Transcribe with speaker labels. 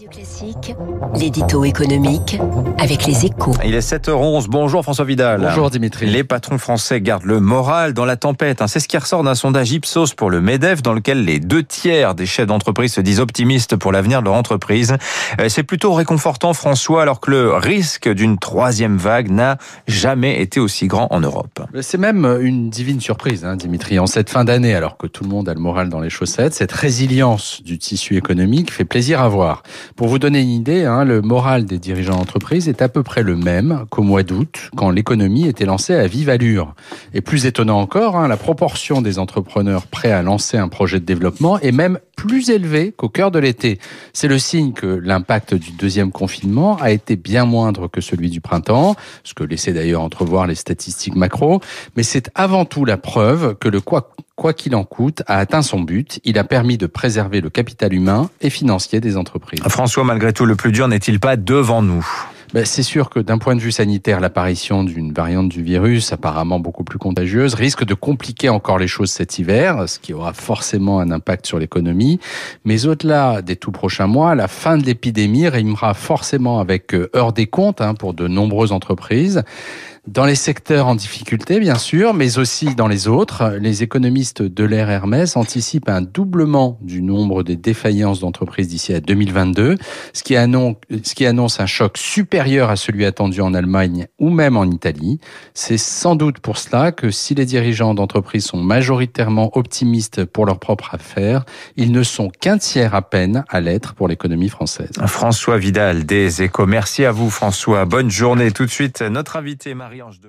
Speaker 1: Radio Classique, l'édito économique avec les échos.
Speaker 2: Il est 7h11. Bonjour François Vidal.
Speaker 3: Bonjour Dimitri.
Speaker 2: Les patrons français gardent le moral dans la tempête. C'est ce qui ressort d'un sondage Ipsos pour le MEDEF dans lequel les deux tiers des chefs d'entreprise se disent optimistes pour l'avenir de leur entreprise. Euh, c'est plutôt réconfortant François alors que le risque d'une troisième vague n'a jamais été aussi grand en Europe.
Speaker 3: C'est même une divine surprise hein, Dimitri. En cette fin d'année alors que tout le monde a le moral dans les chaussettes, cette résilience du tissu économique fait plaisir à voir. Pour vous donner une idée, hein, le moral des dirigeants d'entreprise est à peu près le même qu'au mois d'août, quand l'économie était lancée à vive allure. Et plus étonnant encore, hein, la proportion des entrepreneurs prêts à lancer un projet de développement est même plus élevée qu'au cœur de l'été. C'est le signe que l'impact du deuxième confinement a été bien moindre que celui du printemps, ce que laissaient d'ailleurs entrevoir les statistiques macro, mais c'est avant tout la preuve que le quoi quoi qu'il en coûte, a atteint son but. Il a permis de préserver le capital humain et financier des entreprises.
Speaker 2: François, malgré tout, le plus dur n'est-il pas devant nous?
Speaker 3: Ben, c'est sûr que d'un point de vue sanitaire, l'apparition d'une variante du virus, apparemment beaucoup plus contagieuse, risque de compliquer encore les choses cet hiver, ce qui aura forcément un impact sur l'économie. Mais au-delà des tout prochains mois, la fin de l'épidémie rimera forcément avec euh, heure des comptes hein, pour de nombreuses entreprises. Dans les secteurs en difficulté, bien sûr, mais aussi dans les autres, les économistes de l'ère Hermès anticipent un doublement du nombre des défaillances d'entreprises d'ici à 2022, ce qui, annonce, un choc supérieur à celui attendu en Allemagne ou même en Italie. C'est sans doute pour cela que si les dirigeants d'entreprises sont majoritairement optimistes pour leurs propres affaires, ils ne sont qu'un tiers à peine à l'être pour l'économie française.
Speaker 2: François Vidal des Échos. Merci à vous François. Bonne journée. Tout de suite, notre invité Marie Marie-Ange